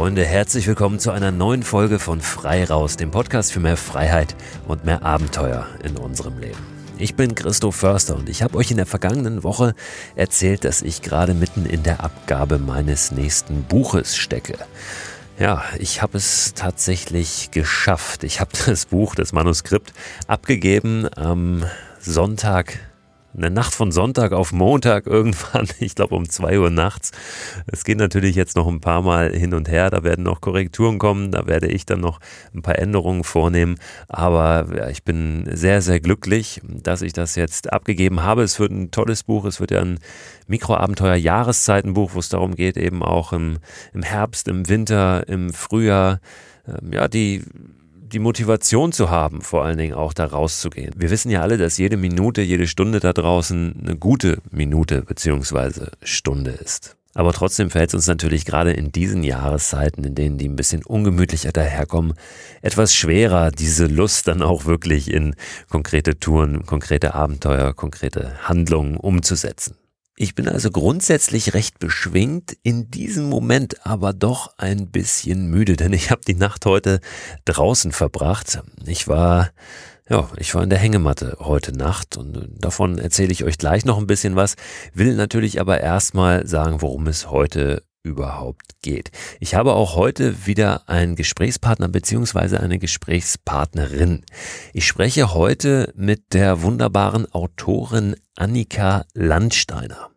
Freunde, herzlich willkommen zu einer neuen Folge von Frei Raus, dem Podcast für mehr Freiheit und mehr Abenteuer in unserem Leben. Ich bin Christoph Förster und ich habe euch in der vergangenen Woche erzählt, dass ich gerade mitten in der Abgabe meines nächsten Buches stecke. Ja, ich habe es tatsächlich geschafft. Ich habe das Buch, das Manuskript abgegeben am Sonntag in der Nacht von Sonntag auf Montag irgendwann, ich glaube um zwei Uhr nachts. Es geht natürlich jetzt noch ein paar Mal hin und her, da werden noch Korrekturen kommen, da werde ich dann noch ein paar Änderungen vornehmen, aber ja, ich bin sehr, sehr glücklich, dass ich das jetzt abgegeben habe. Es wird ein tolles Buch, es wird ja ein Mikroabenteuer-Jahreszeitenbuch, wo es darum geht, eben auch im, im Herbst, im Winter, im Frühjahr, ähm, ja, die die Motivation zu haben, vor allen Dingen auch da rauszugehen. Wir wissen ja alle, dass jede Minute, jede Stunde da draußen eine gute Minute beziehungsweise Stunde ist. Aber trotzdem fällt es uns natürlich gerade in diesen Jahreszeiten, in denen die ein bisschen ungemütlicher daherkommen, etwas schwerer, diese Lust dann auch wirklich in konkrete Touren, konkrete Abenteuer, konkrete Handlungen umzusetzen. Ich bin also grundsätzlich recht beschwingt, in diesem Moment aber doch ein bisschen müde, denn ich habe die Nacht heute draußen verbracht. Ich war ja, ich war in der Hängematte heute Nacht und davon erzähle ich euch gleich noch ein bisschen was, will natürlich aber erstmal sagen, worum es heute überhaupt geht. Ich habe auch heute wieder einen Gesprächspartner beziehungsweise eine Gesprächspartnerin. Ich spreche heute mit der wunderbaren Autorin Annika Landsteiner.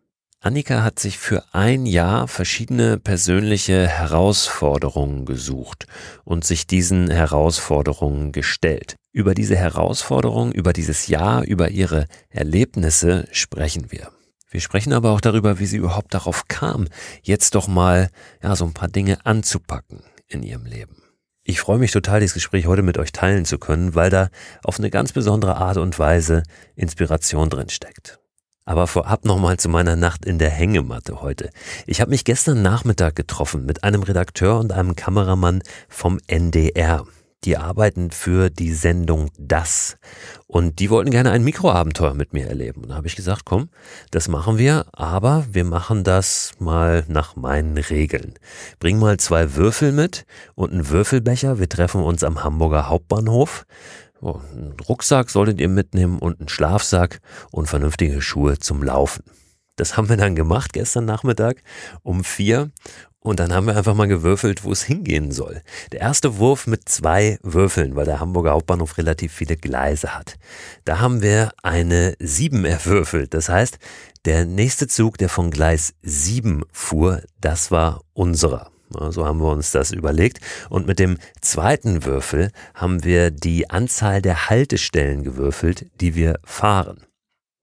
Annika hat sich für ein Jahr verschiedene persönliche Herausforderungen gesucht und sich diesen Herausforderungen gestellt. Über diese Herausforderungen, über dieses Jahr, über ihre Erlebnisse sprechen wir. Wir sprechen aber auch darüber, wie sie überhaupt darauf kam, jetzt doch mal ja, so ein paar Dinge anzupacken in ihrem Leben. Ich freue mich total, dieses Gespräch heute mit euch teilen zu können, weil da auf eine ganz besondere Art und Weise Inspiration drin steckt. Aber vorab nochmal zu meiner Nacht in der Hängematte heute. Ich habe mich gestern Nachmittag getroffen mit einem Redakteur und einem Kameramann vom NDR. Die arbeiten für die Sendung Das. Und die wollten gerne ein Mikroabenteuer mit mir erleben. Und da habe ich gesagt, komm, das machen wir, aber wir machen das mal nach meinen Regeln. Bring mal zwei Würfel mit und einen Würfelbecher. Wir treffen uns am Hamburger Hauptbahnhof. Oh, einen Rucksack solltet ihr mitnehmen und einen Schlafsack und vernünftige Schuhe zum Laufen. Das haben wir dann gemacht gestern Nachmittag um vier und dann haben wir einfach mal gewürfelt, wo es hingehen soll. Der erste Wurf mit zwei Würfeln, weil der Hamburger Hauptbahnhof relativ viele Gleise hat. Da haben wir eine sieben erwürfelt. Das heißt, der nächste Zug, der von Gleis sieben fuhr, das war unserer. So haben wir uns das überlegt. Und mit dem zweiten Würfel haben wir die Anzahl der Haltestellen gewürfelt, die wir fahren.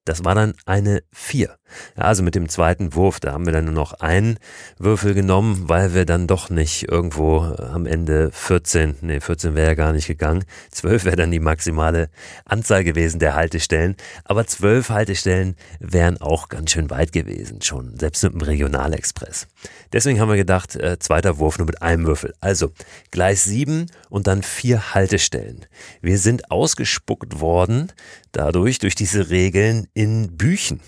Das war dann eine 4. Ja, also mit dem zweiten Wurf, da haben wir dann nur noch einen Würfel genommen, weil wir dann doch nicht irgendwo äh, am Ende 14, nee, 14 wäre ja gar nicht gegangen. 12 wäre dann die maximale Anzahl gewesen der Haltestellen. Aber 12 Haltestellen wären auch ganz schön weit gewesen, schon, selbst mit dem Regionalexpress. Deswegen haben wir gedacht, äh, zweiter Wurf nur mit einem Würfel. Also Gleis 7 und dann vier Haltestellen. Wir sind ausgespuckt worden, dadurch, durch diese Regeln in Büchen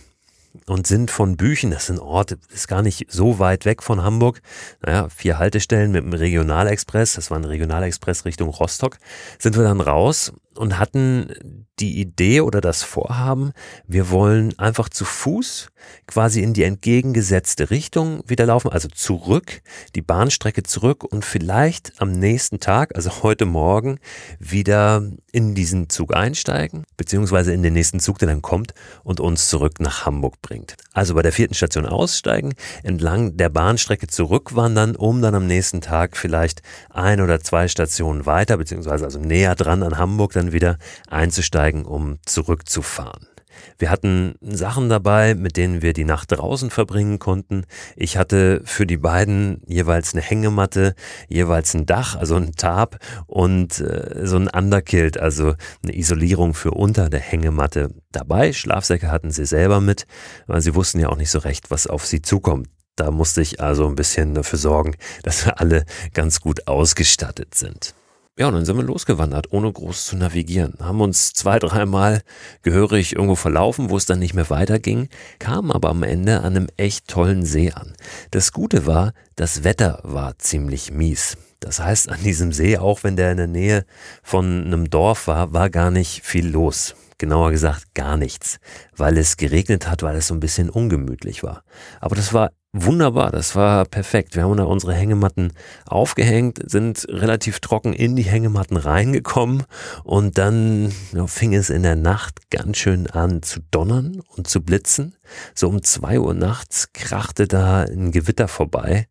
und sind von Büchen, das ist ein Ort, ist gar nicht so weit weg von Hamburg, naja, vier Haltestellen mit dem Regionalexpress, das war ein Regionalexpress Richtung Rostock, sind wir dann raus und hatten die Idee oder das Vorhaben, wir wollen einfach zu Fuß quasi in die entgegengesetzte Richtung wieder laufen, also zurück, die Bahnstrecke zurück und vielleicht am nächsten Tag, also heute Morgen, wieder in diesen Zug einsteigen, beziehungsweise in den nächsten Zug, der dann kommt und uns zurück nach Hamburg bringt. Also bei der vierten Station aussteigen, entlang der Bahnstrecke zurückwandern, um dann am nächsten Tag vielleicht ein oder zwei Stationen weiter, beziehungsweise also näher dran an Hamburg, dann wieder einzusteigen, um zurückzufahren. Wir hatten Sachen dabei, mit denen wir die Nacht draußen verbringen konnten. Ich hatte für die beiden jeweils eine Hängematte, jeweils ein Dach, also ein Tarp und äh, so ein Underkilt, also eine Isolierung für unter der Hängematte dabei. Schlafsäcke hatten sie selber mit, weil sie wussten ja auch nicht so recht, was auf sie zukommt. Da musste ich also ein bisschen dafür sorgen, dass wir alle ganz gut ausgestattet sind. Ja, und dann sind wir losgewandert, ohne groß zu navigieren. Haben uns zwei, dreimal gehörig irgendwo verlaufen, wo es dann nicht mehr weiterging, kamen aber am Ende an einem echt tollen See an. Das Gute war, das Wetter war ziemlich mies. Das heißt, an diesem See, auch wenn der in der Nähe von einem Dorf war, war gar nicht viel los genauer gesagt gar nichts, weil es geregnet hat, weil es so ein bisschen ungemütlich war. Aber das war wunderbar, das war perfekt. Wir haben da unsere Hängematten aufgehängt, sind relativ trocken in die Hängematten reingekommen und dann ja, fing es in der Nacht ganz schön an zu donnern und zu blitzen. So um zwei Uhr nachts krachte da ein Gewitter vorbei.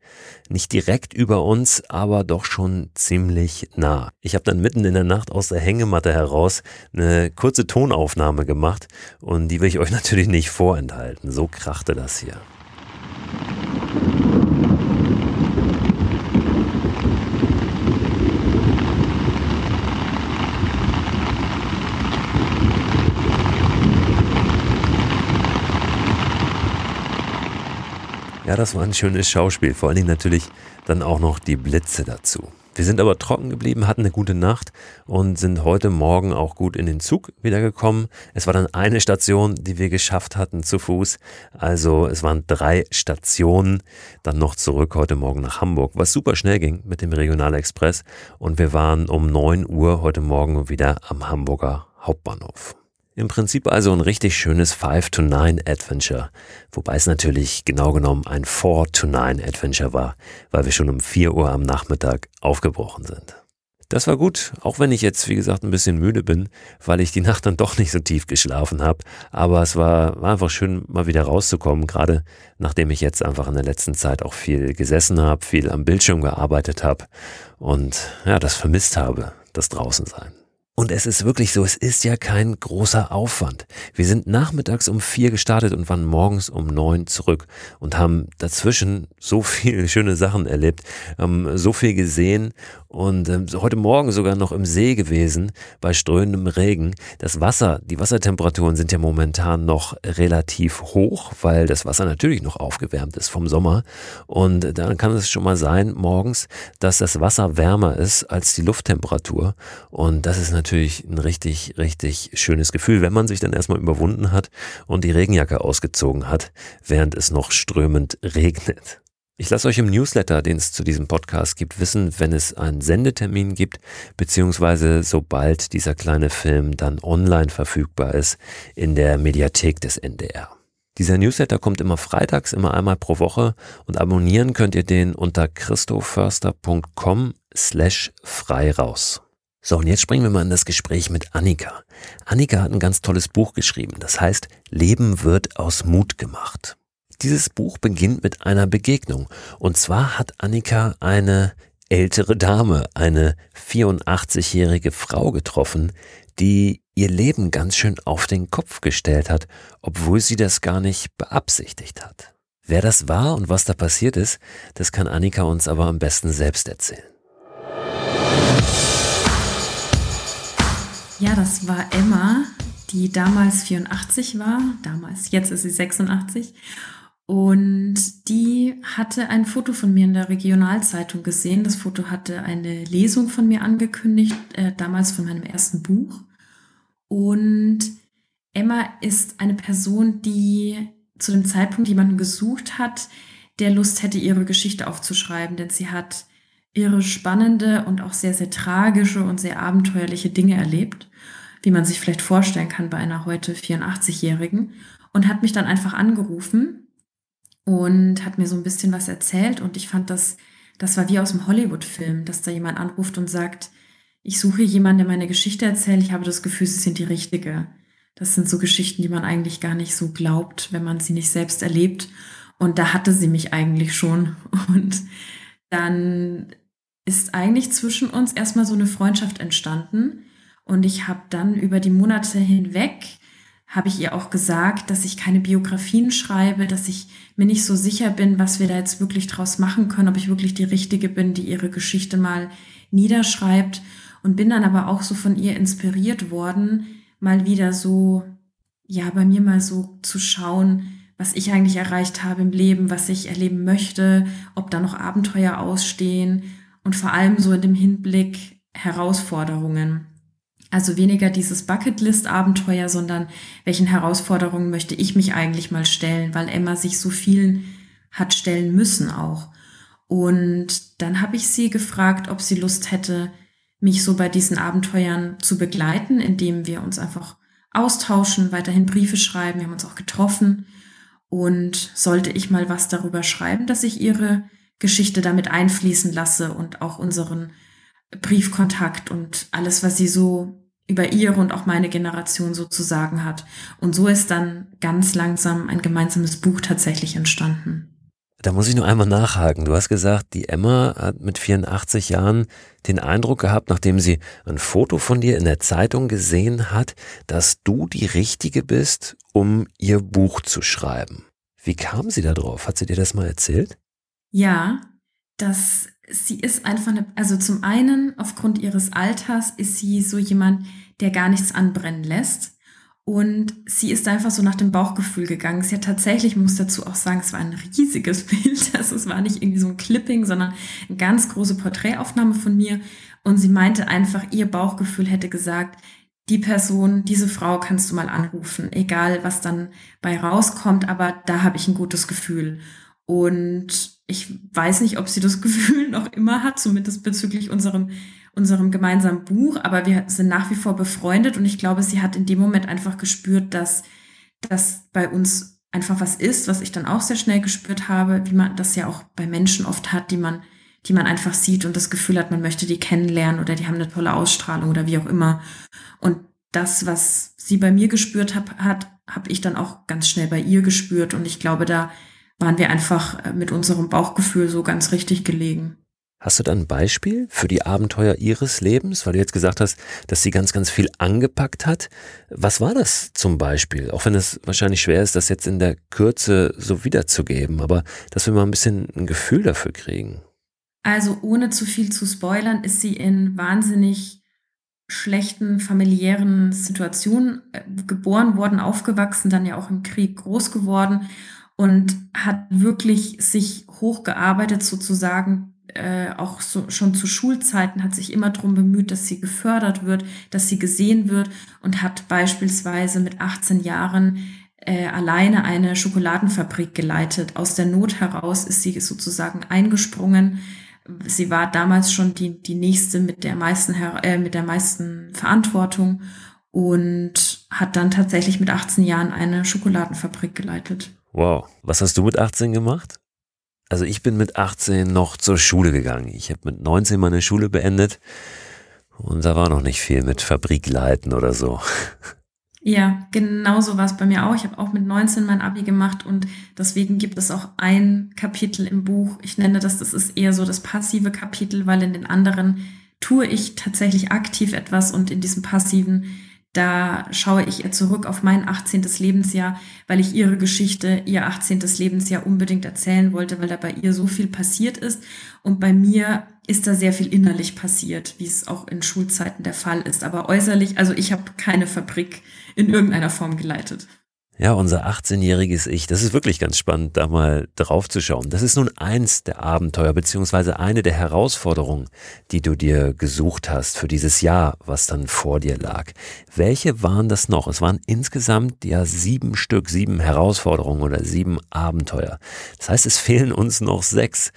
Nicht direkt über uns, aber doch schon ziemlich nah. Ich habe dann mitten in der Nacht aus der Hängematte heraus eine kurze Tonaufnahme gemacht und die will ich euch natürlich nicht vorenthalten. So krachte das hier. Ja, das war ein schönes Schauspiel. Vor allen Dingen natürlich dann auch noch die Blitze dazu. Wir sind aber trocken geblieben, hatten eine gute Nacht und sind heute Morgen auch gut in den Zug wiedergekommen. Es war dann eine Station, die wir geschafft hatten zu Fuß. Also es waren drei Stationen dann noch zurück heute Morgen nach Hamburg, was super schnell ging mit dem Regionalexpress. Und wir waren um neun Uhr heute Morgen wieder am Hamburger Hauptbahnhof. Im Prinzip also ein richtig schönes 5 to 9 Adventure, wobei es natürlich genau genommen ein 4 to 9 Adventure war, weil wir schon um 4 Uhr am Nachmittag aufgebrochen sind. Das war gut, auch wenn ich jetzt, wie gesagt, ein bisschen müde bin, weil ich die Nacht dann doch nicht so tief geschlafen habe. Aber es war, war einfach schön, mal wieder rauszukommen, gerade nachdem ich jetzt einfach in der letzten Zeit auch viel gesessen habe, viel am Bildschirm gearbeitet habe und ja, das vermisst habe, das Draußensein. Und es ist wirklich so, es ist ja kein großer Aufwand. Wir sind nachmittags um vier gestartet und waren morgens um neun zurück und haben dazwischen so viele schöne Sachen erlebt, ähm, so viel gesehen und ähm, heute Morgen sogar noch im See gewesen bei strömendem Regen. Das Wasser, die Wassertemperaturen sind ja momentan noch relativ hoch, weil das Wasser natürlich noch aufgewärmt ist vom Sommer. Und dann kann es schon mal sein morgens, dass das Wasser wärmer ist als die Lufttemperatur. Und das ist ein richtig, richtig schönes Gefühl, wenn man sich dann erstmal überwunden hat und die Regenjacke ausgezogen hat, während es noch strömend regnet. Ich lasse euch im Newsletter, den es zu diesem Podcast gibt, wissen, wenn es einen Sendetermin gibt, beziehungsweise sobald dieser kleine Film dann online verfügbar ist in der Mediathek des NDR. Dieser Newsletter kommt immer freitags, immer einmal pro Woche und abonnieren könnt ihr den unter christoförster.com slash frei raus. So, und jetzt springen wir mal in das Gespräch mit Annika. Annika hat ein ganz tolles Buch geschrieben, das heißt Leben wird aus Mut gemacht. Dieses Buch beginnt mit einer Begegnung. Und zwar hat Annika eine ältere Dame, eine 84-jährige Frau getroffen, die ihr Leben ganz schön auf den Kopf gestellt hat, obwohl sie das gar nicht beabsichtigt hat. Wer das war und was da passiert ist, das kann Annika uns aber am besten selbst erzählen. Ja, das war Emma, die damals 84 war, damals, jetzt ist sie 86 und die hatte ein Foto von mir in der Regionalzeitung gesehen. Das Foto hatte eine Lesung von mir angekündigt, äh, damals von meinem ersten Buch. Und Emma ist eine Person, die zu dem Zeitpunkt jemanden gesucht hat, der Lust hätte, ihre Geschichte aufzuschreiben, denn sie hat ihre spannende und auch sehr, sehr tragische und sehr abenteuerliche Dinge erlebt, wie man sich vielleicht vorstellen kann bei einer heute 84-Jährigen, und hat mich dann einfach angerufen und hat mir so ein bisschen was erzählt und ich fand das, das war wie aus dem Hollywood-Film, dass da jemand anruft und sagt, ich suche jemanden, der meine Geschichte erzählt, ich habe das Gefühl, sie sind die Richtige. Das sind so Geschichten, die man eigentlich gar nicht so glaubt, wenn man sie nicht selbst erlebt. Und da hatte sie mich eigentlich schon. Und dann ist eigentlich zwischen uns erstmal so eine Freundschaft entstanden. Und ich habe dann über die Monate hinweg habe ich ihr auch gesagt, dass ich keine Biografien schreibe, dass ich mir nicht so sicher bin, was wir da jetzt wirklich draus machen können, ob ich wirklich die Richtige bin, die ihre Geschichte mal niederschreibt. Und bin dann aber auch so von ihr inspiriert worden, mal wieder so, ja, bei mir mal so zu schauen, was ich eigentlich erreicht habe im Leben, was ich erleben möchte, ob da noch Abenteuer ausstehen und vor allem so in dem Hinblick, Herausforderungen. Also weniger dieses Bucketlist-Abenteuer, sondern welchen Herausforderungen möchte ich mich eigentlich mal stellen, weil Emma sich so vielen hat stellen müssen auch. Und dann habe ich sie gefragt, ob sie Lust hätte, mich so bei diesen Abenteuern zu begleiten, indem wir uns einfach austauschen, weiterhin Briefe schreiben. Wir haben uns auch getroffen. Und sollte ich mal was darüber schreiben, dass ich ihre Geschichte damit einfließen lasse und auch unseren Briefkontakt und alles, was sie so über ihre und auch meine Generation sozusagen hat. Und so ist dann ganz langsam ein gemeinsames Buch tatsächlich entstanden. Da muss ich nur einmal nachhaken. Du hast gesagt, die Emma hat mit 84 Jahren den Eindruck gehabt, nachdem sie ein Foto von dir in der Zeitung gesehen hat, dass du die Richtige bist, um ihr Buch zu schreiben. Wie kam sie da drauf? Hat sie dir das mal erzählt? Ja, das sie ist einfach eine, also zum einen aufgrund ihres Alters ist sie so jemand, der gar nichts anbrennen lässt. Und sie ist einfach so nach dem Bauchgefühl gegangen. Sie hat tatsächlich, muss dazu auch sagen, es war ein riesiges Bild. Also es war nicht irgendwie so ein Clipping, sondern eine ganz große Porträtaufnahme von mir. Und sie meinte einfach, ihr Bauchgefühl hätte gesagt, die Person, diese Frau kannst du mal anrufen, egal was dann bei rauskommt, aber da habe ich ein gutes Gefühl. Und ich weiß nicht, ob sie das Gefühl noch immer hat, zumindest bezüglich unserem, unserem gemeinsamen Buch, aber wir sind nach wie vor befreundet und ich glaube, sie hat in dem Moment einfach gespürt, dass das bei uns einfach was ist, was ich dann auch sehr schnell gespürt habe, wie man das ja auch bei Menschen oft hat, die man, die man einfach sieht und das Gefühl hat, man möchte die kennenlernen oder die haben eine tolle Ausstrahlung oder wie auch immer. Und das, was sie bei mir gespürt hat, hat habe ich dann auch ganz schnell bei ihr gespürt und ich glaube, da waren wir einfach äh, mit unserem Bauchgefühl so ganz richtig gelegen. Hast du da ein Beispiel für die Abenteuer ihres Lebens, weil du jetzt gesagt hast, dass sie ganz, ganz viel angepackt hat? Was war das zum Beispiel? Auch wenn es wahrscheinlich schwer ist, das jetzt in der Kürze so wiederzugeben, aber dass wir mal ein bisschen ein Gefühl dafür kriegen. Also ohne zu viel zu spoilern, ist sie in wahnsinnig schlechten familiären Situationen äh, geboren worden, aufgewachsen, dann ja auch im Krieg groß geworden und hat wirklich sich hochgearbeitet sozusagen, äh, auch so, schon zu Schulzeiten, hat sich immer darum bemüht, dass sie gefördert wird, dass sie gesehen wird und hat beispielsweise mit 18 Jahren äh, alleine eine Schokoladenfabrik geleitet. Aus der Not heraus ist sie sozusagen eingesprungen. Sie war damals schon die, die nächste mit der meisten, äh, mit der meisten Verantwortung und hat dann tatsächlich mit 18 Jahren eine Schokoladenfabrik geleitet. Wow. Was hast du mit 18 gemacht? Also ich bin mit 18 noch zur Schule gegangen. Ich habe mit 19 meine Schule beendet und da war noch nicht viel mit Fabrikleiten oder so. Ja, genau so war es bei mir auch. Ich habe auch mit 19 mein Abi gemacht und deswegen gibt es auch ein Kapitel im Buch. Ich nenne das, das ist eher so das passive Kapitel, weil in den anderen tue ich tatsächlich aktiv etwas und in diesem passiven da schaue ich ihr zurück auf mein 18. Lebensjahr, weil ich ihre Geschichte, ihr 18. Lebensjahr unbedingt erzählen wollte, weil da bei ihr so viel passiert ist. Und bei mir ist da sehr viel innerlich passiert, wie es auch in Schulzeiten der Fall ist. Aber äußerlich, also ich habe keine Fabrik in irgendeiner Form geleitet. Ja, unser 18-jähriges Ich, das ist wirklich ganz spannend, da mal drauf zu schauen. Das ist nun eins der Abenteuer, beziehungsweise eine der Herausforderungen, die du dir gesucht hast für dieses Jahr, was dann vor dir lag. Welche waren das noch? Es waren insgesamt ja sieben Stück, sieben Herausforderungen oder sieben Abenteuer. Das heißt, es fehlen uns noch sechs.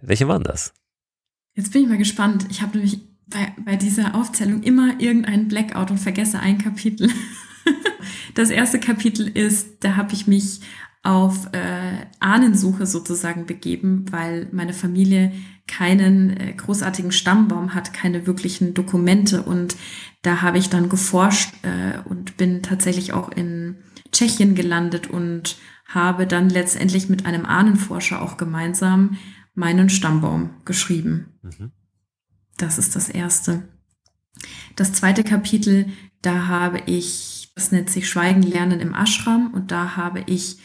Welche waren das? Jetzt bin ich mal gespannt. Ich habe nämlich bei, bei dieser Aufzählung immer irgendeinen Blackout und vergesse ein Kapitel. Das erste Kapitel ist, da habe ich mich auf äh, Ahnensuche sozusagen begeben, weil meine Familie keinen äh, großartigen Stammbaum hat, keine wirklichen Dokumente. Und da habe ich dann geforscht äh, und bin tatsächlich auch in Tschechien gelandet und habe dann letztendlich mit einem Ahnenforscher auch gemeinsam meinen Stammbaum geschrieben. Mhm. Das ist das erste. Das zweite Kapitel, da habe ich das nennt sich Schweigen lernen im Ashram und da habe ich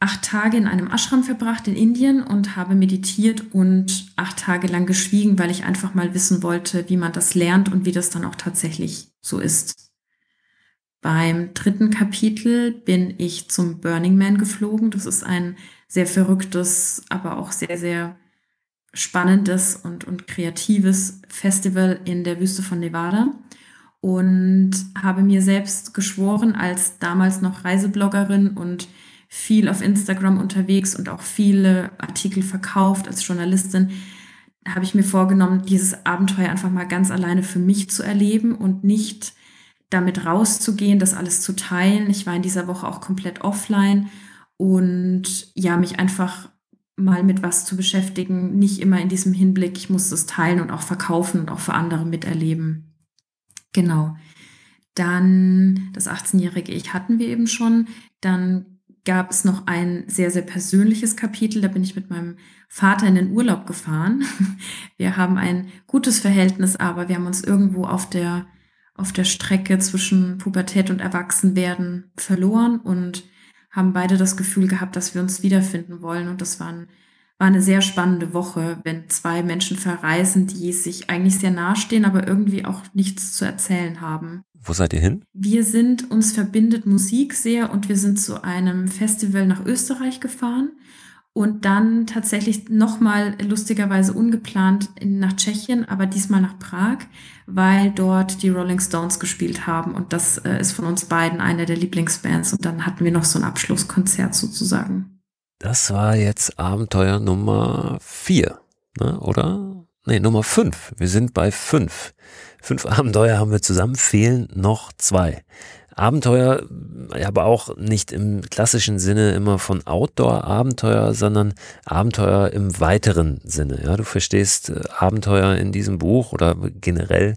acht Tage in einem Ashram verbracht in Indien und habe meditiert und acht Tage lang geschwiegen, weil ich einfach mal wissen wollte, wie man das lernt und wie das dann auch tatsächlich so ist. Beim dritten Kapitel bin ich zum Burning Man geflogen. Das ist ein sehr verrücktes, aber auch sehr, sehr spannendes und, und kreatives Festival in der Wüste von Nevada und habe mir selbst geschworen, als damals noch Reisebloggerin und viel auf Instagram unterwegs und auch viele Artikel verkauft als Journalistin, habe ich mir vorgenommen, dieses Abenteuer einfach mal ganz alleine für mich zu erleben und nicht damit rauszugehen, das alles zu teilen. Ich war in dieser Woche auch komplett offline und ja, mich einfach mal mit was zu beschäftigen, nicht immer in diesem Hinblick, ich muss das teilen und auch verkaufen und auch für andere miterleben. Genau. Dann das 18-jährige Ich hatten wir eben schon. Dann gab es noch ein sehr, sehr persönliches Kapitel. Da bin ich mit meinem Vater in den Urlaub gefahren. Wir haben ein gutes Verhältnis, aber wir haben uns irgendwo auf der, auf der Strecke zwischen Pubertät und Erwachsenwerden verloren und haben beide das Gefühl gehabt, dass wir uns wiederfinden wollen. Und das war, ein, war eine sehr spannende Woche, wenn zwei Menschen verreisen, die sich eigentlich sehr nahestehen, aber irgendwie auch nichts zu erzählen haben. Wo seid ihr hin? Wir sind, uns verbindet Musik sehr und wir sind zu einem Festival nach Österreich gefahren und dann tatsächlich nochmal lustigerweise ungeplant nach Tschechien, aber diesmal nach Prag, weil dort die Rolling Stones gespielt haben und das äh, ist von uns beiden eine der Lieblingsbands und dann hatten wir noch so ein Abschlusskonzert sozusagen. Das war jetzt Abenteuer Nummer vier, ne, oder? Nee, Nummer fünf. Wir sind bei fünf. Fünf Abenteuer haben wir zusammen, fehlen noch zwei. Abenteuer, aber auch nicht im klassischen Sinne immer von Outdoor-Abenteuer, sondern Abenteuer im weiteren Sinne. Ja, du verstehst äh, Abenteuer in diesem Buch oder generell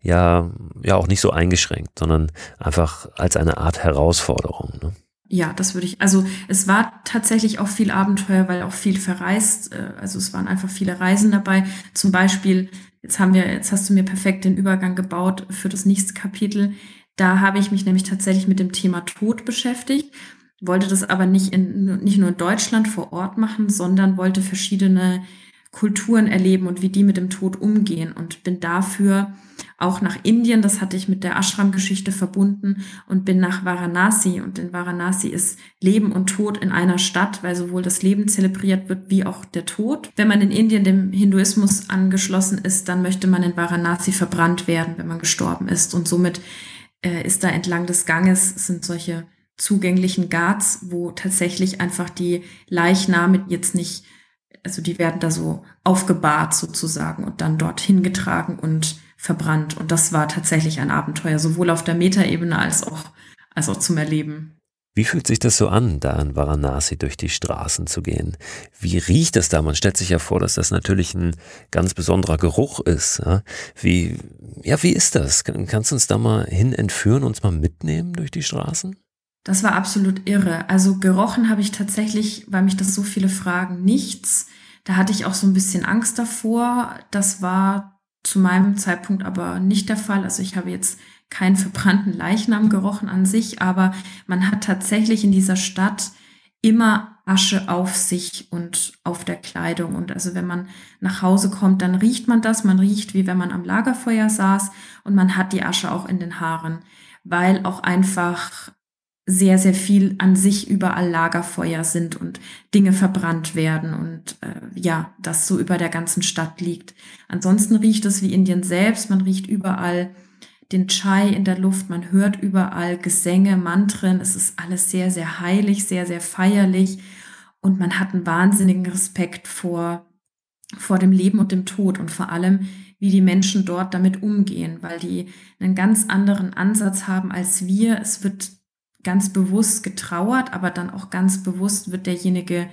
ja, ja auch nicht so eingeschränkt, sondern einfach als eine Art Herausforderung. Ne? Ja, das würde ich. Also es war tatsächlich auch viel Abenteuer, weil auch viel verreist. Äh, also es waren einfach viele Reisen dabei. Zum Beispiel, jetzt haben wir, jetzt hast du mir perfekt den Übergang gebaut für das nächste Kapitel. Da habe ich mich nämlich tatsächlich mit dem Thema Tod beschäftigt, wollte das aber nicht, in, nicht nur in Deutschland vor Ort machen, sondern wollte verschiedene Kulturen erleben und wie die mit dem Tod umgehen und bin dafür auch nach Indien, das hatte ich mit der Ashram-Geschichte verbunden und bin nach Varanasi. Und in Varanasi ist Leben und Tod in einer Stadt, weil sowohl das Leben zelebriert wird wie auch der Tod. Wenn man in Indien dem Hinduismus angeschlossen ist, dann möchte man in Varanasi verbrannt werden, wenn man gestorben ist. Und somit äh, ist da entlang des Ganges, sind solche zugänglichen Ghats, wo tatsächlich einfach die Leichname jetzt nicht, also die werden da so aufgebahrt sozusagen und dann dorthin getragen und verbrannt. Und das war tatsächlich ein Abenteuer, sowohl auf der Metaebene als auch, als auch zum Erleben. Wie fühlt sich das so an, da in Varanasi durch die Straßen zu gehen? Wie riecht es da? Man stellt sich ja vor, dass das natürlich ein ganz besonderer Geruch ist. Ja? Wie, ja, wie ist das? Kannst du uns da mal hin entführen, uns mal mitnehmen durch die Straßen? Das war absolut irre. Also gerochen habe ich tatsächlich, weil mich das so viele fragen, nichts. Da hatte ich auch so ein bisschen Angst davor. Das war zu meinem Zeitpunkt aber nicht der Fall. Also ich habe jetzt keinen verbrannten Leichnam gerochen an sich, aber man hat tatsächlich in dieser Stadt immer Asche auf sich und auf der Kleidung. Und also wenn man nach Hause kommt, dann riecht man das. Man riecht, wie wenn man am Lagerfeuer saß und man hat die Asche auch in den Haaren, weil auch einfach sehr, sehr viel an sich überall Lagerfeuer sind und Dinge verbrannt werden und äh, ja, das so über der ganzen Stadt liegt. Ansonsten riecht es wie Indien selbst. Man riecht überall den Chai in der Luft, man hört überall Gesänge, Mantren, es ist alles sehr, sehr heilig, sehr, sehr feierlich und man hat einen wahnsinnigen Respekt vor, vor dem Leben und dem Tod und vor allem, wie die Menschen dort damit umgehen, weil die einen ganz anderen Ansatz haben als wir. Es wird ganz bewusst getrauert, aber dann auch ganz bewusst wird derjenige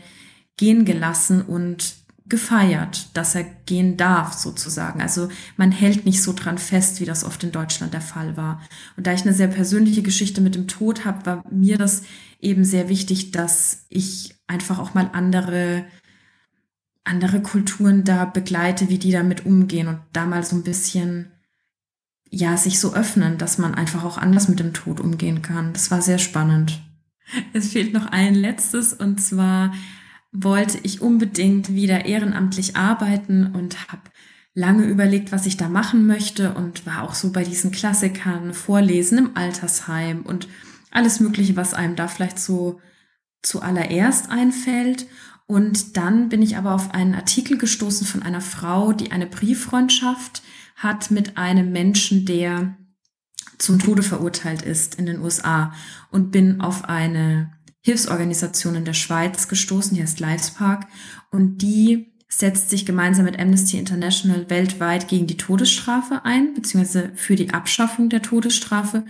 gehen gelassen und gefeiert, dass er gehen darf, sozusagen. Also man hält nicht so dran fest, wie das oft in Deutschland der Fall war. Und da ich eine sehr persönliche Geschichte mit dem Tod habe, war mir das eben sehr wichtig, dass ich einfach auch mal andere, andere Kulturen da begleite, wie die damit umgehen und da mal so ein bisschen, ja, sich so öffnen, dass man einfach auch anders mit dem Tod umgehen kann. Das war sehr spannend. Es fehlt noch ein letztes und zwar wollte ich unbedingt wieder ehrenamtlich arbeiten und habe lange überlegt, was ich da machen möchte und war auch so bei diesen Klassikern, Vorlesen im Altersheim und alles Mögliche, was einem da vielleicht so zuallererst einfällt. Und dann bin ich aber auf einen Artikel gestoßen von einer Frau, die eine Brieffreundschaft hat mit einem Menschen, der zum Tode verurteilt ist in den USA und bin auf eine Hilfsorganisation in der Schweiz gestoßen, die heißt Livespark und die setzt sich gemeinsam mit Amnesty International weltweit gegen die Todesstrafe ein, beziehungsweise für die Abschaffung der Todesstrafe.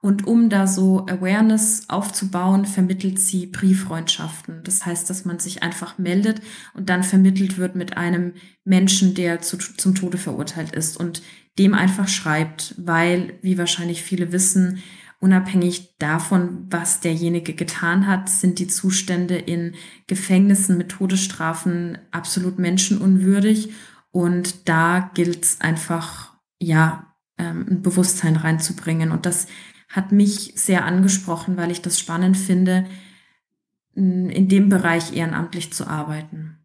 Und um da so Awareness aufzubauen, vermittelt sie Brieffreundschaften. Das heißt, dass man sich einfach meldet und dann vermittelt wird mit einem Menschen, der zu, zum Tode verurteilt ist und dem einfach schreibt, weil, wie wahrscheinlich viele wissen, Unabhängig davon, was derjenige getan hat, sind die Zustände in Gefängnissen mit Todesstrafen absolut menschenunwürdig. Und da gilt es einfach, ja, ähm, ein Bewusstsein reinzubringen. Und das hat mich sehr angesprochen, weil ich das spannend finde, in dem Bereich ehrenamtlich zu arbeiten.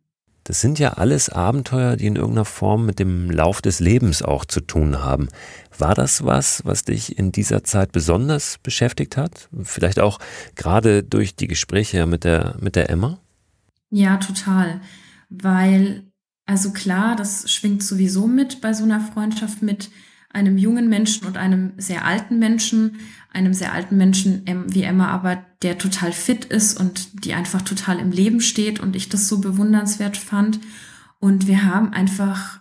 Das sind ja alles Abenteuer, die in irgendeiner Form mit dem Lauf des Lebens auch zu tun haben. War das was, was dich in dieser Zeit besonders beschäftigt hat? Vielleicht auch gerade durch die Gespräche mit der, mit der Emma? Ja, total. Weil, also klar, das schwingt sowieso mit bei so einer Freundschaft mit einem jungen Menschen und einem sehr alten Menschen, einem sehr alten Menschen wie Emma, aber der total fit ist und die einfach total im Leben steht und ich das so bewundernswert fand. Und wir haben einfach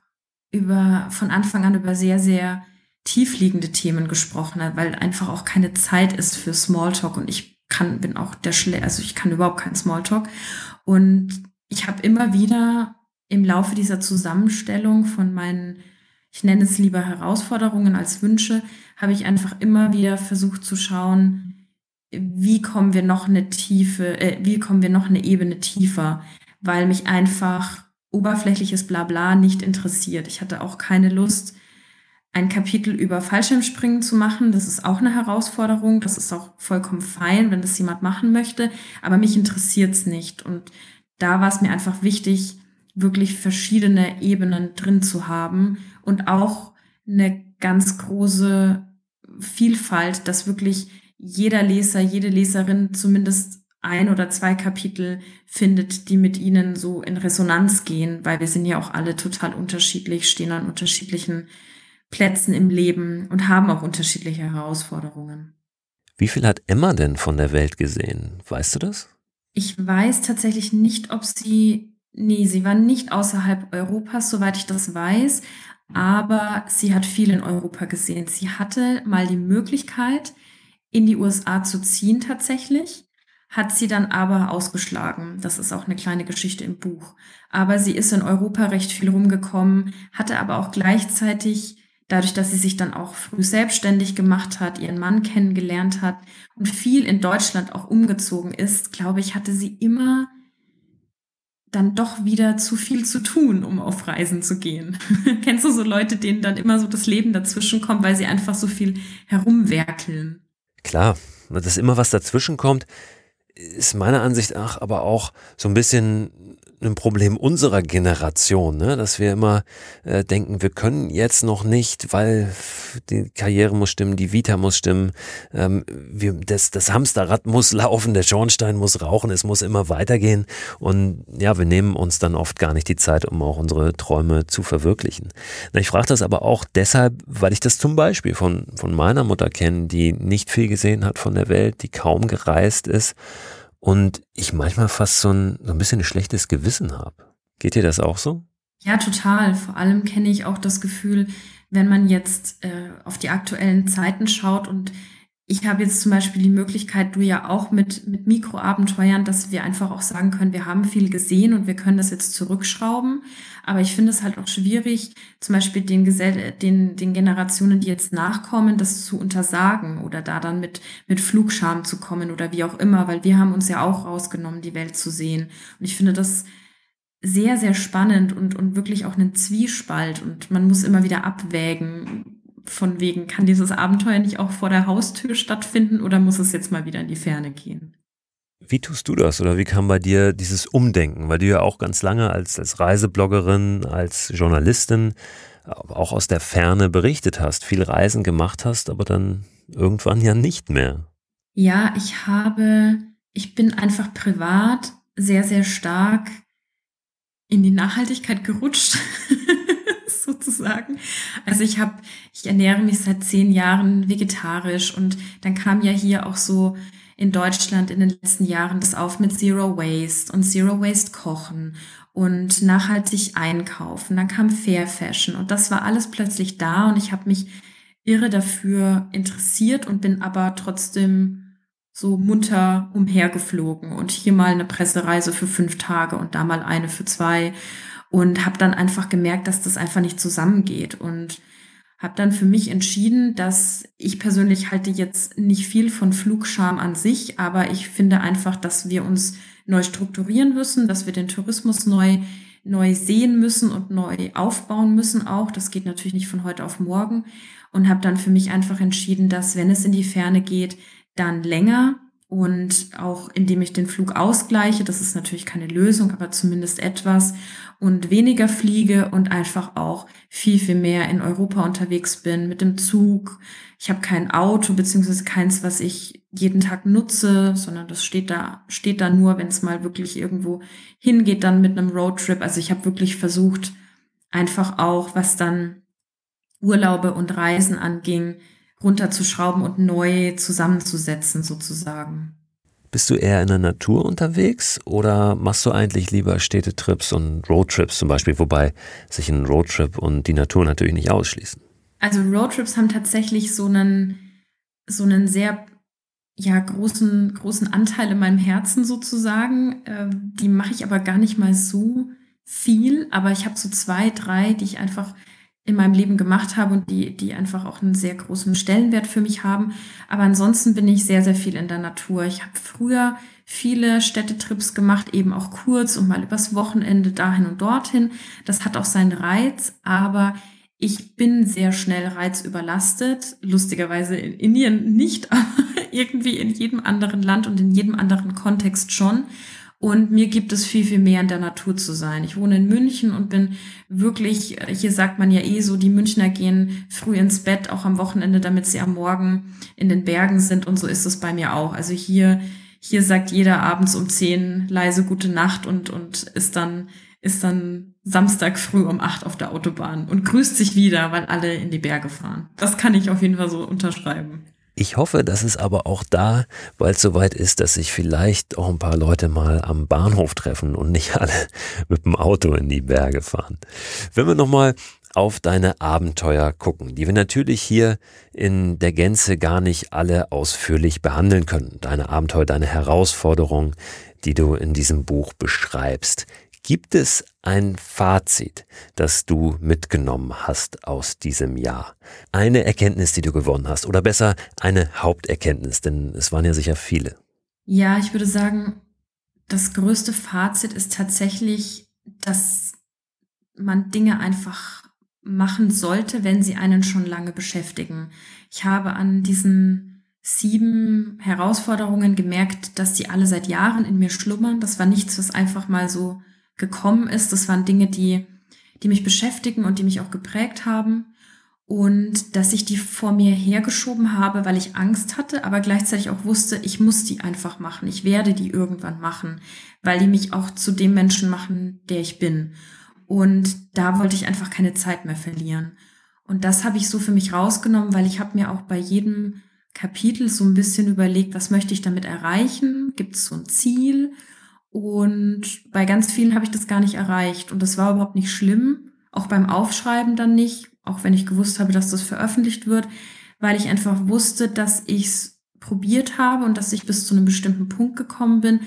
über, von Anfang an über sehr, sehr tiefliegende Themen gesprochen, weil einfach auch keine Zeit ist für Smalltalk und ich kann, bin auch der Schle, also ich kann überhaupt keinen Smalltalk. Und ich habe immer wieder im Laufe dieser Zusammenstellung von meinen ich nenne es lieber Herausforderungen als Wünsche, habe ich einfach immer wieder versucht zu schauen, wie kommen wir noch eine Tiefe, äh, wie kommen wir noch eine Ebene tiefer, weil mich einfach oberflächliches Blabla nicht interessiert. Ich hatte auch keine Lust, ein Kapitel über Fallschirmspringen zu machen. Das ist auch eine Herausforderung. Das ist auch vollkommen fein, wenn das jemand machen möchte. Aber mich interessiert es nicht. Und da war es mir einfach wichtig, wirklich verschiedene Ebenen drin zu haben und auch eine ganz große Vielfalt, dass wirklich jeder Leser, jede Leserin zumindest ein oder zwei Kapitel findet, die mit ihnen so in Resonanz gehen, weil wir sind ja auch alle total unterschiedlich, stehen an unterschiedlichen Plätzen im Leben und haben auch unterschiedliche Herausforderungen. Wie viel hat Emma denn von der Welt gesehen? Weißt du das? Ich weiß tatsächlich nicht, ob sie, nee, sie war nicht außerhalb Europas, soweit ich das weiß, aber sie hat viel in Europa gesehen. Sie hatte mal die Möglichkeit, in die USA zu ziehen tatsächlich, hat sie dann aber ausgeschlagen. Das ist auch eine kleine Geschichte im Buch. Aber sie ist in Europa recht viel rumgekommen, hatte aber auch gleichzeitig, dadurch, dass sie sich dann auch früh selbstständig gemacht hat, ihren Mann kennengelernt hat und viel in Deutschland auch umgezogen ist, glaube ich, hatte sie immer dann doch wieder zu viel zu tun, um auf Reisen zu gehen. Kennst du so Leute, denen dann immer so das Leben dazwischen kommt, weil sie einfach so viel herumwerkeln? Klar, dass immer was dazwischen kommt, ist meiner Ansicht nach aber auch so ein bisschen ein Problem unserer Generation, ne? dass wir immer äh, denken, wir können jetzt noch nicht, weil die Karriere muss stimmen, die Vita muss stimmen, ähm, wir, das, das Hamsterrad muss laufen, der Schornstein muss rauchen, es muss immer weitergehen und ja, wir nehmen uns dann oft gar nicht die Zeit, um auch unsere Träume zu verwirklichen. Na, ich frage das aber auch deshalb, weil ich das zum Beispiel von, von meiner Mutter kenne, die nicht viel gesehen hat von der Welt, die kaum gereist ist und ich manchmal fast so ein, so ein bisschen ein schlechtes Gewissen habe. Geht dir das auch so? Ja, total. Vor allem kenne ich auch das Gefühl, wenn man jetzt äh, auf die aktuellen Zeiten schaut und ich habe jetzt zum Beispiel die Möglichkeit, du ja auch mit, mit Mikroabenteuern, dass wir einfach auch sagen können, wir haben viel gesehen und wir können das jetzt zurückschrauben. Aber ich finde es halt auch schwierig, zum Beispiel den, Gesell den, den Generationen, die jetzt nachkommen, das zu untersagen oder da dann mit, mit Flugscham zu kommen oder wie auch immer, weil wir haben uns ja auch rausgenommen, die Welt zu sehen. Und ich finde das sehr, sehr spannend und, und wirklich auch einen Zwiespalt und man muss immer wieder abwägen, von wegen, kann dieses Abenteuer nicht auch vor der Haustür stattfinden oder muss es jetzt mal wieder in die Ferne gehen? Wie tust du das oder wie kam bei dir dieses Umdenken? Weil du ja auch ganz lange als, als Reisebloggerin, als Journalistin auch aus der Ferne berichtet hast, viel Reisen gemacht hast, aber dann irgendwann ja nicht mehr. Ja, ich habe, ich bin einfach privat sehr, sehr stark in die Nachhaltigkeit gerutscht, sozusagen. Also ich habe, ich ernähre mich seit zehn Jahren vegetarisch und dann kam ja hier auch so in Deutschland in den letzten Jahren das auf mit Zero Waste und Zero Waste kochen und nachhaltig einkaufen. Dann kam Fair Fashion und das war alles plötzlich da und ich habe mich irre dafür interessiert und bin aber trotzdem so munter umhergeflogen und hier mal eine Pressereise für fünf Tage und da mal eine für zwei und habe dann einfach gemerkt, dass das einfach nicht zusammengeht und habe dann für mich entschieden, dass ich persönlich halte jetzt nicht viel von Flugscham an sich, aber ich finde einfach, dass wir uns neu strukturieren müssen, dass wir den Tourismus neu neu sehen müssen und neu aufbauen müssen auch. Das geht natürlich nicht von heute auf morgen und habe dann für mich einfach entschieden, dass wenn es in die Ferne geht, dann länger und auch indem ich den Flug ausgleiche, das ist natürlich keine Lösung, aber zumindest etwas und weniger fliege und einfach auch viel, viel mehr in Europa unterwegs bin mit dem Zug. Ich habe kein Auto beziehungsweise keins, was ich jeden Tag nutze, sondern das steht da, steht da nur, wenn es mal wirklich irgendwo hingeht, dann mit einem Roadtrip. Also ich habe wirklich versucht, einfach auch, was dann Urlaube und Reisen anging, runterzuschrauben und neu zusammenzusetzen sozusagen. Bist du eher in der Natur unterwegs oder machst du eigentlich lieber Städtetrips und Roadtrips zum Beispiel, wobei sich ein Roadtrip und die Natur natürlich nicht ausschließen? Also Roadtrips haben tatsächlich so einen, so einen sehr ja, großen, großen Anteil in meinem Herzen sozusagen. Ähm, die mache ich aber gar nicht mal so viel, aber ich habe so zwei, drei, die ich einfach in meinem Leben gemacht habe und die, die einfach auch einen sehr großen Stellenwert für mich haben. Aber ansonsten bin ich sehr, sehr viel in der Natur. Ich habe früher viele Städtetrips gemacht, eben auch kurz und mal übers Wochenende dahin und dorthin. Das hat auch seinen Reiz, aber ich bin sehr schnell reizüberlastet. Lustigerweise in Indien nicht, aber irgendwie in jedem anderen Land und in jedem anderen Kontext schon. Und mir gibt es viel, viel mehr in der Natur zu sein. Ich wohne in München und bin wirklich, hier sagt man ja eh so, die Münchner gehen früh ins Bett, auch am Wochenende, damit sie am Morgen in den Bergen sind. Und so ist es bei mir auch. Also hier, hier sagt jeder abends um zehn leise gute Nacht und, und ist dann, ist dann Samstag früh um acht auf der Autobahn und grüßt sich wieder, weil alle in die Berge fahren. Das kann ich auf jeden Fall so unterschreiben. Ich hoffe, dass es aber auch da bald soweit ist, dass sich vielleicht auch ein paar Leute mal am Bahnhof treffen und nicht alle mit dem Auto in die Berge fahren. Wenn wir nochmal auf deine Abenteuer gucken, die wir natürlich hier in der Gänze gar nicht alle ausführlich behandeln können. Deine Abenteuer, deine Herausforderungen, die du in diesem Buch beschreibst. Gibt es ein Fazit, das du mitgenommen hast aus diesem Jahr? Eine Erkenntnis, die du gewonnen hast? Oder besser eine Haupterkenntnis, denn es waren ja sicher viele. Ja, ich würde sagen, das größte Fazit ist tatsächlich, dass man Dinge einfach machen sollte, wenn sie einen schon lange beschäftigen. Ich habe an diesen sieben Herausforderungen gemerkt, dass die alle seit Jahren in mir schlummern. Das war nichts, was einfach mal so gekommen ist. Das waren Dinge, die, die mich beschäftigen und die mich auch geprägt haben. Und dass ich die vor mir hergeschoben habe, weil ich Angst hatte, aber gleichzeitig auch wusste, ich muss die einfach machen. Ich werde die irgendwann machen, weil die mich auch zu dem Menschen machen, der ich bin. Und da wollte ich einfach keine Zeit mehr verlieren. Und das habe ich so für mich rausgenommen, weil ich habe mir auch bei jedem Kapitel so ein bisschen überlegt, was möchte ich damit erreichen? Gibt es so ein Ziel? Und bei ganz vielen habe ich das gar nicht erreicht. Und das war überhaupt nicht schlimm. Auch beim Aufschreiben dann nicht, auch wenn ich gewusst habe, dass das veröffentlicht wird, weil ich einfach wusste, dass ich es probiert habe und dass ich bis zu einem bestimmten Punkt gekommen bin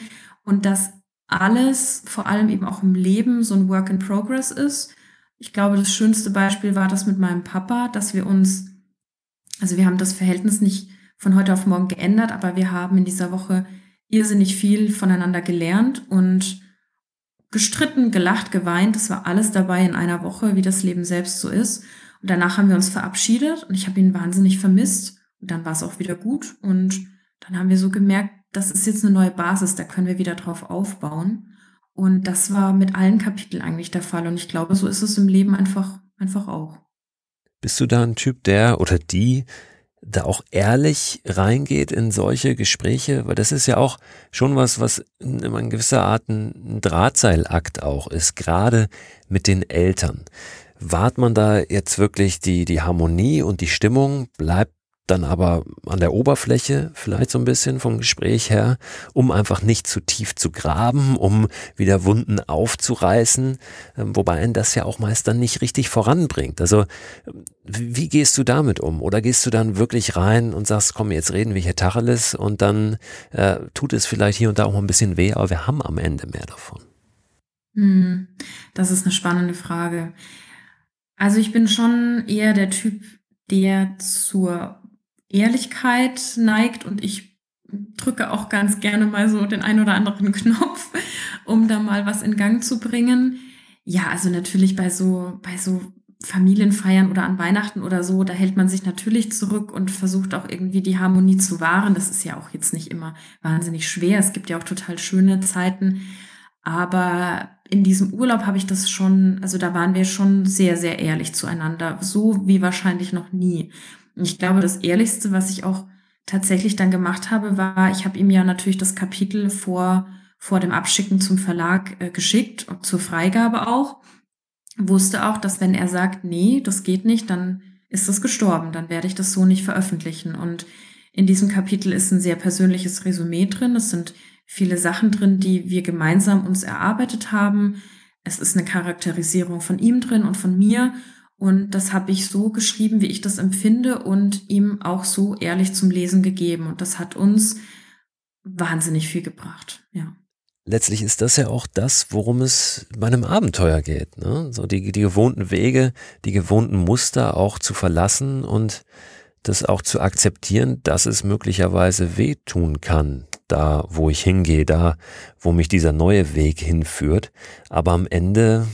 und dass alles, vor allem eben auch im Leben, so ein Work in Progress ist. Ich glaube, das schönste Beispiel war das mit meinem Papa, dass wir uns, also wir haben das Verhältnis nicht von heute auf morgen geändert, aber wir haben in dieser Woche irrsinnig viel voneinander gelernt und gestritten, gelacht, geweint. Das war alles dabei in einer Woche, wie das Leben selbst so ist. Und danach haben wir uns verabschiedet und ich habe ihn wahnsinnig vermisst. Und dann war es auch wieder gut. Und dann haben wir so gemerkt, das ist jetzt eine neue Basis, da können wir wieder drauf aufbauen. Und das war mit allen Kapiteln eigentlich der Fall. Und ich glaube, so ist es im Leben einfach, einfach auch. Bist du da ein Typ, der oder die da auch ehrlich reingeht in solche Gespräche, weil das ist ja auch schon was, was in, in gewisser Art ein Drahtseilakt auch ist, gerade mit den Eltern. Wahrt man da jetzt wirklich die, die Harmonie und die Stimmung? Bleibt dann aber an der Oberfläche vielleicht so ein bisschen vom Gespräch her, um einfach nicht zu tief zu graben, um wieder Wunden aufzureißen, ähm, wobei einen das ja auch meist dann nicht richtig voranbringt. Also wie gehst du damit um? Oder gehst du dann wirklich rein und sagst, komm, jetzt reden wir hier Tacheles und dann äh, tut es vielleicht hier und da auch ein bisschen weh, aber wir haben am Ende mehr davon? Hm, das ist eine spannende Frage. Also ich bin schon eher der Typ, der zur Ehrlichkeit neigt und ich drücke auch ganz gerne mal so den ein oder anderen Knopf, um da mal was in Gang zu bringen. Ja, also natürlich bei so, bei so Familienfeiern oder an Weihnachten oder so, da hält man sich natürlich zurück und versucht auch irgendwie die Harmonie zu wahren. Das ist ja auch jetzt nicht immer wahnsinnig schwer. Es gibt ja auch total schöne Zeiten. Aber in diesem Urlaub habe ich das schon, also da waren wir schon sehr, sehr ehrlich zueinander. So wie wahrscheinlich noch nie. Ich glaube, das Ehrlichste, was ich auch tatsächlich dann gemacht habe, war, ich habe ihm ja natürlich das Kapitel vor, vor dem Abschicken zum Verlag äh, geschickt, zur Freigabe auch. Wusste auch, dass wenn er sagt, nee, das geht nicht, dann ist das gestorben, dann werde ich das so nicht veröffentlichen. Und in diesem Kapitel ist ein sehr persönliches Resümee drin. Es sind viele Sachen drin, die wir gemeinsam uns erarbeitet haben. Es ist eine Charakterisierung von ihm drin und von mir. Und das habe ich so geschrieben, wie ich das empfinde und ihm auch so ehrlich zum Lesen gegeben. Und das hat uns wahnsinnig viel gebracht, ja. Letztlich ist das ja auch das, worum es bei einem Abenteuer geht. Ne? So die, die gewohnten Wege, die gewohnten Muster auch zu verlassen und das auch zu akzeptieren, dass es möglicherweise wehtun kann, da wo ich hingehe, da wo mich dieser neue Weg hinführt. Aber am Ende,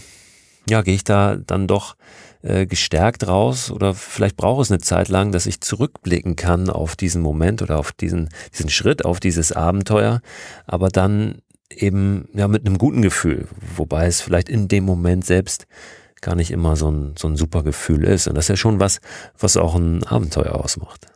ja, gehe ich da dann doch äh, gestärkt raus oder vielleicht braucht es eine Zeit lang, dass ich zurückblicken kann auf diesen Moment oder auf diesen, diesen Schritt, auf dieses Abenteuer, aber dann eben ja mit einem guten Gefühl, wobei es vielleicht in dem Moment selbst gar nicht immer so ein, so ein super Gefühl ist. Und das ist ja schon was, was auch ein Abenteuer ausmacht.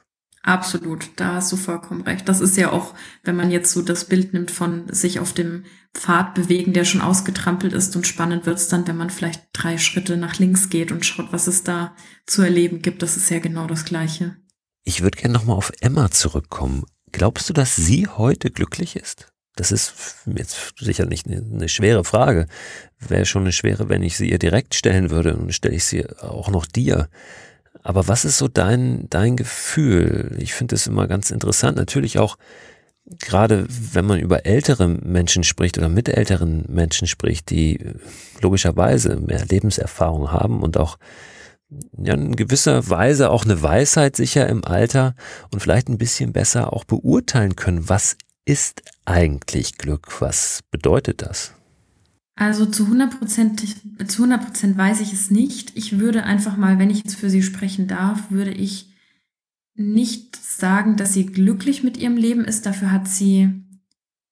Absolut, da hast du vollkommen recht. Das ist ja auch, wenn man jetzt so das Bild nimmt von sich auf dem Pfad bewegen, der schon ausgetrampelt ist und spannend wird's dann, wenn man vielleicht drei Schritte nach links geht und schaut, was es da zu erleben gibt. Das ist ja genau das Gleiche. Ich würde gerne nochmal auf Emma zurückkommen. Glaubst du, dass sie heute glücklich ist? Das ist jetzt sicher nicht eine schwere Frage. Wäre schon eine schwere, wenn ich sie ihr direkt stellen würde und stelle ich sie auch noch dir. Aber was ist so dein, dein Gefühl? Ich finde es immer ganz interessant. Natürlich auch, gerade wenn man über ältere Menschen spricht oder mit älteren Menschen spricht, die logischerweise mehr Lebenserfahrung haben und auch ja, in gewisser Weise auch eine Weisheit sicher im Alter und vielleicht ein bisschen besser auch beurteilen können, was ist eigentlich Glück? Was bedeutet das? Also zu 100 Prozent, zu 100 Prozent weiß ich es nicht. Ich würde einfach mal, wenn ich jetzt für Sie sprechen darf, würde ich nicht sagen, dass sie glücklich mit ihrem Leben ist. Dafür hat sie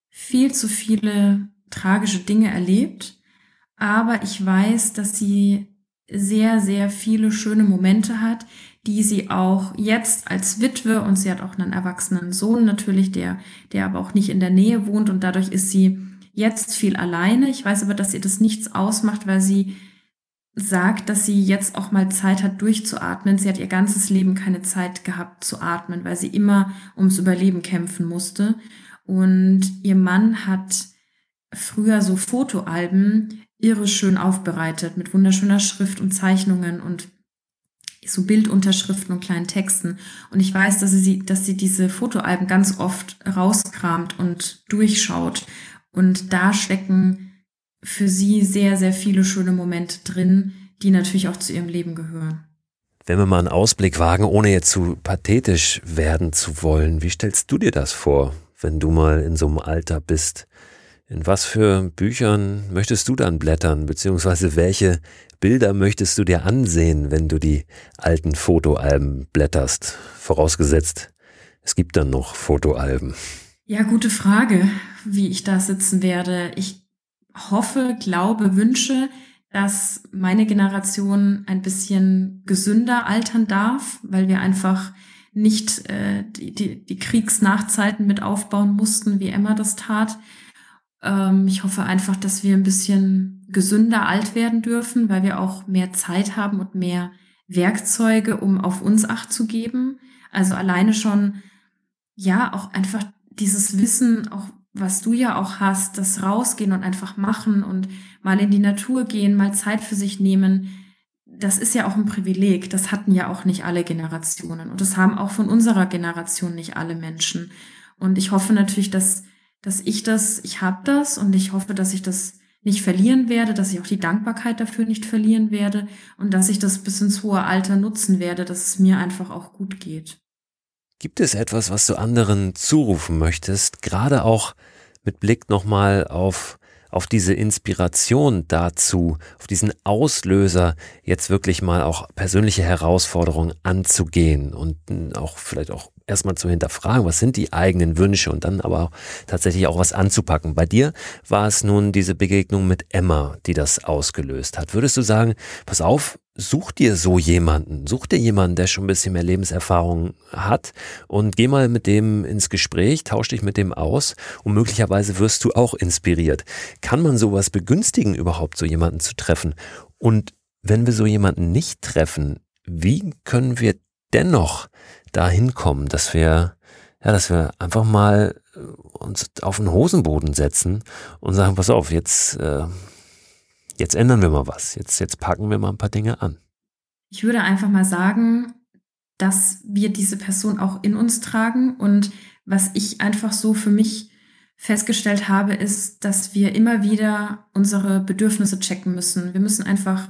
viel zu viele tragische Dinge erlebt. Aber ich weiß, dass sie sehr, sehr viele schöne Momente hat, die sie auch jetzt als Witwe und sie hat auch einen erwachsenen Sohn natürlich, der, der aber auch nicht in der Nähe wohnt und dadurch ist sie jetzt viel alleine. Ich weiß aber, dass ihr das nichts ausmacht, weil sie sagt, dass sie jetzt auch mal Zeit hat, durchzuatmen. Sie hat ihr ganzes Leben keine Zeit gehabt zu atmen, weil sie immer ums Überleben kämpfen musste. Und ihr Mann hat früher so Fotoalben irre schön aufbereitet mit wunderschöner Schrift und Zeichnungen und so Bildunterschriften und kleinen Texten. Und ich weiß, dass sie, dass sie diese Fotoalben ganz oft rauskramt und durchschaut und da stecken für sie sehr, sehr viele schöne Momente drin, die natürlich auch zu ihrem Leben gehören. Wenn wir mal einen Ausblick wagen, ohne jetzt zu pathetisch werden zu wollen, wie stellst du dir das vor, wenn du mal in so einem Alter bist? In was für Büchern möchtest du dann blättern, beziehungsweise welche Bilder möchtest du dir ansehen, wenn du die alten Fotoalben blätterst? Vorausgesetzt, es gibt dann noch Fotoalben. Ja, gute Frage, wie ich da sitzen werde. Ich hoffe, glaube, wünsche, dass meine Generation ein bisschen gesünder altern darf, weil wir einfach nicht äh, die, die, die Kriegsnachzeiten mit aufbauen mussten, wie Emma das tat. Ähm, ich hoffe einfach, dass wir ein bisschen gesünder alt werden dürfen, weil wir auch mehr Zeit haben und mehr Werkzeuge, um auf uns acht zu geben. Also alleine schon, ja, auch einfach dieses Wissen, auch was du ja auch hast, das rausgehen und einfach machen und mal in die Natur gehen, mal Zeit für sich nehmen, das ist ja auch ein Privileg. Das hatten ja auch nicht alle Generationen. Und das haben auch von unserer Generation nicht alle Menschen. Und ich hoffe natürlich, dass, dass ich das, ich habe das und ich hoffe, dass ich das nicht verlieren werde, dass ich auch die Dankbarkeit dafür nicht verlieren werde und dass ich das bis ins hohe Alter nutzen werde, dass es mir einfach auch gut geht. Gibt es etwas, was du anderen zurufen möchtest, gerade auch mit Blick nochmal auf, auf diese Inspiration dazu, auf diesen Auslöser, jetzt wirklich mal auch persönliche Herausforderungen anzugehen und auch vielleicht auch erstmal zu hinterfragen, was sind die eigenen Wünsche und dann aber auch tatsächlich auch was anzupacken. Bei dir war es nun diese Begegnung mit Emma, die das ausgelöst hat. Würdest du sagen, pass auf, such dir so jemanden, such dir jemanden, der schon ein bisschen mehr Lebenserfahrung hat und geh mal mit dem ins Gespräch, tausch dich mit dem aus und möglicherweise wirst du auch inspiriert. Kann man sowas begünstigen, überhaupt so jemanden zu treffen? Und wenn wir so jemanden nicht treffen, wie können wir dennoch dahin kommen, dass wir, ja, dass wir einfach mal äh, uns auf den Hosenboden setzen und sagen, pass auf, jetzt, äh, jetzt ändern wir mal was. Jetzt, jetzt packen wir mal ein paar Dinge an. Ich würde einfach mal sagen, dass wir diese Person auch in uns tragen und was ich einfach so für mich festgestellt habe, ist, dass wir immer wieder unsere Bedürfnisse checken müssen. Wir müssen einfach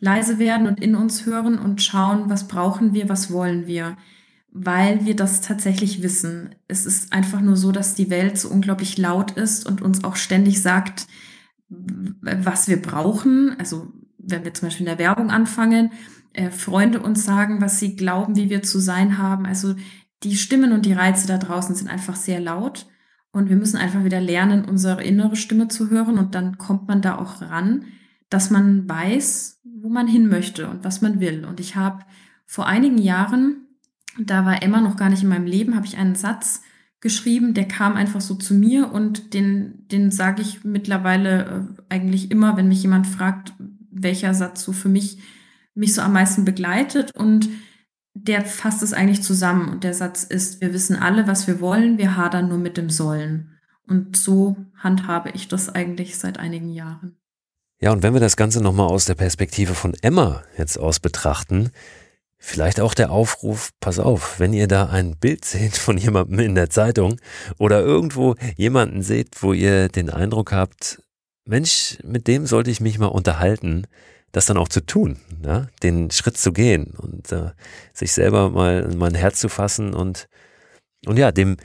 leise werden und in uns hören und schauen, was brauchen wir, was wollen wir weil wir das tatsächlich wissen. Es ist einfach nur so, dass die Welt so unglaublich laut ist und uns auch ständig sagt, was wir brauchen. Also wenn wir zum Beispiel in der Werbung anfangen, äh, Freunde uns sagen, was sie glauben, wie wir zu sein haben. Also die Stimmen und die Reize da draußen sind einfach sehr laut. Und wir müssen einfach wieder lernen, unsere innere Stimme zu hören. Und dann kommt man da auch ran, dass man weiß, wo man hin möchte und was man will. Und ich habe vor einigen Jahren da war Emma noch gar nicht in meinem Leben, habe ich einen Satz geschrieben, der kam einfach so zu mir und den, den sage ich mittlerweile äh, eigentlich immer, wenn mich jemand fragt, welcher Satz so für mich mich so am meisten begleitet und der fasst es eigentlich zusammen und der Satz ist, wir wissen alle, was wir wollen, wir hadern nur mit dem Sollen. Und so handhabe ich das eigentlich seit einigen Jahren. Ja, und wenn wir das Ganze nochmal aus der Perspektive von Emma jetzt aus betrachten, Vielleicht auch der Aufruf, pass auf, wenn ihr da ein Bild seht von jemandem in der Zeitung oder irgendwo jemanden seht, wo ihr den Eindruck habt, Mensch, mit dem sollte ich mich mal unterhalten, das dann auch zu tun, ja? den Schritt zu gehen und äh, sich selber mal in mein Herz zu fassen und, und ja, dem,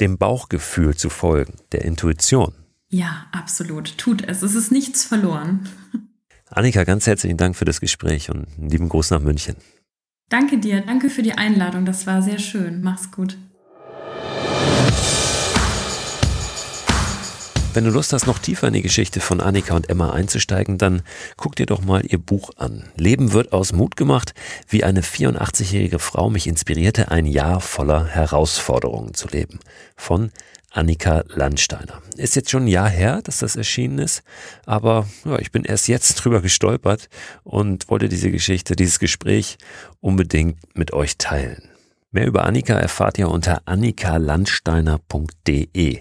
dem Bauchgefühl zu folgen, der Intuition. Ja, absolut. Tut es. Es ist nichts verloren. Annika, ganz herzlichen Dank für das Gespräch und einen lieben Gruß nach München. Danke dir, danke für die Einladung. Das war sehr schön. Mach's gut. Wenn du Lust hast, noch tiefer in die Geschichte von Annika und Emma einzusteigen, dann guck dir doch mal ihr Buch an. Leben wird aus Mut gemacht, wie eine 84-jährige Frau mich inspirierte, ein Jahr voller Herausforderungen zu leben. Von Annika Landsteiner. Ist jetzt schon ein Jahr her, dass das erschienen ist, aber ja, ich bin erst jetzt drüber gestolpert und wollte diese Geschichte, dieses Gespräch unbedingt mit euch teilen. Mehr über Annika erfahrt ihr unter annikalandsteiner.de.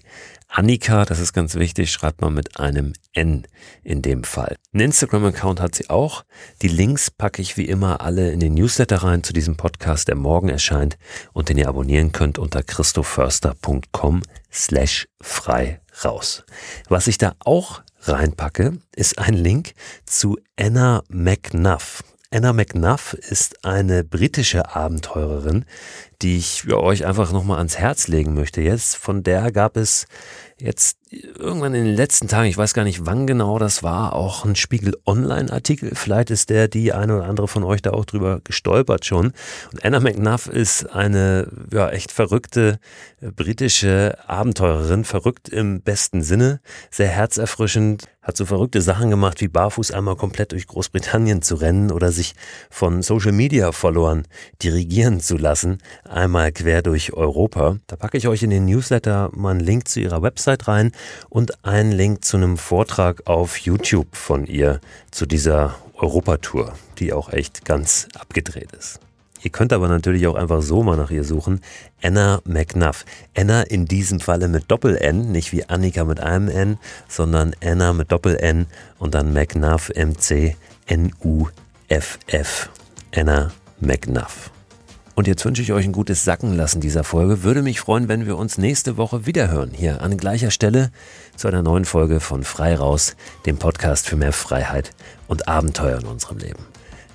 Annika, das ist ganz wichtig, schreibt man mit einem N in dem Fall. Ein Instagram-Account hat sie auch. Die Links packe ich wie immer alle in den Newsletter rein zu diesem Podcast, der morgen erscheint und den ihr abonnieren könnt unter christoförster.com slash frei raus. Was ich da auch reinpacke, ist ein Link zu Anna McNuff. Anna McNuff ist eine britische Abenteurerin, die ich euch einfach nochmal ans Herz legen möchte. Jetzt, von der gab es jetzt irgendwann in den letzten Tagen, ich weiß gar nicht wann genau das war, auch ein Spiegel Online-Artikel. Vielleicht ist der die eine oder andere von euch da auch drüber gestolpert schon. Und Anna McNuff ist eine ja, echt verrückte äh, britische Abenteurerin, verrückt im besten Sinne, sehr herzerfrischend, hat so verrückte Sachen gemacht, wie barfuß einmal komplett durch Großbritannien zu rennen oder sich von Social Media Followern dirigieren zu lassen, einmal quer durch Europa. Da packe ich euch in den Newsletter mal einen Link zu ihrer Website rein und einen Link zu einem Vortrag auf YouTube von ihr zu dieser Europatour, die auch echt ganz abgedreht ist. Ihr könnt aber natürlich auch einfach so mal nach ihr suchen. Anna McNuff. Anna in diesem Falle mit Doppel-N, nicht wie Annika mit einem N, sondern Anna mit Doppel-N und dann McNuff, M-C-N-U-F-F. Anna McNuff. Und jetzt wünsche ich euch ein gutes Sackenlassen dieser Folge. Würde mich freuen, wenn wir uns nächste Woche wiederhören. Hier an gleicher Stelle zu einer neuen Folge von Frei Raus, dem Podcast für mehr Freiheit und Abenteuer in unserem Leben.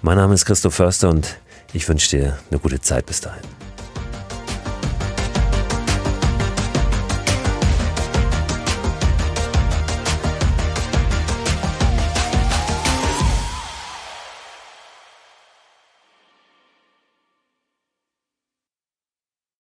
Mein Name ist Christoph Förster und ich wünsche dir eine gute Zeit bis dahin.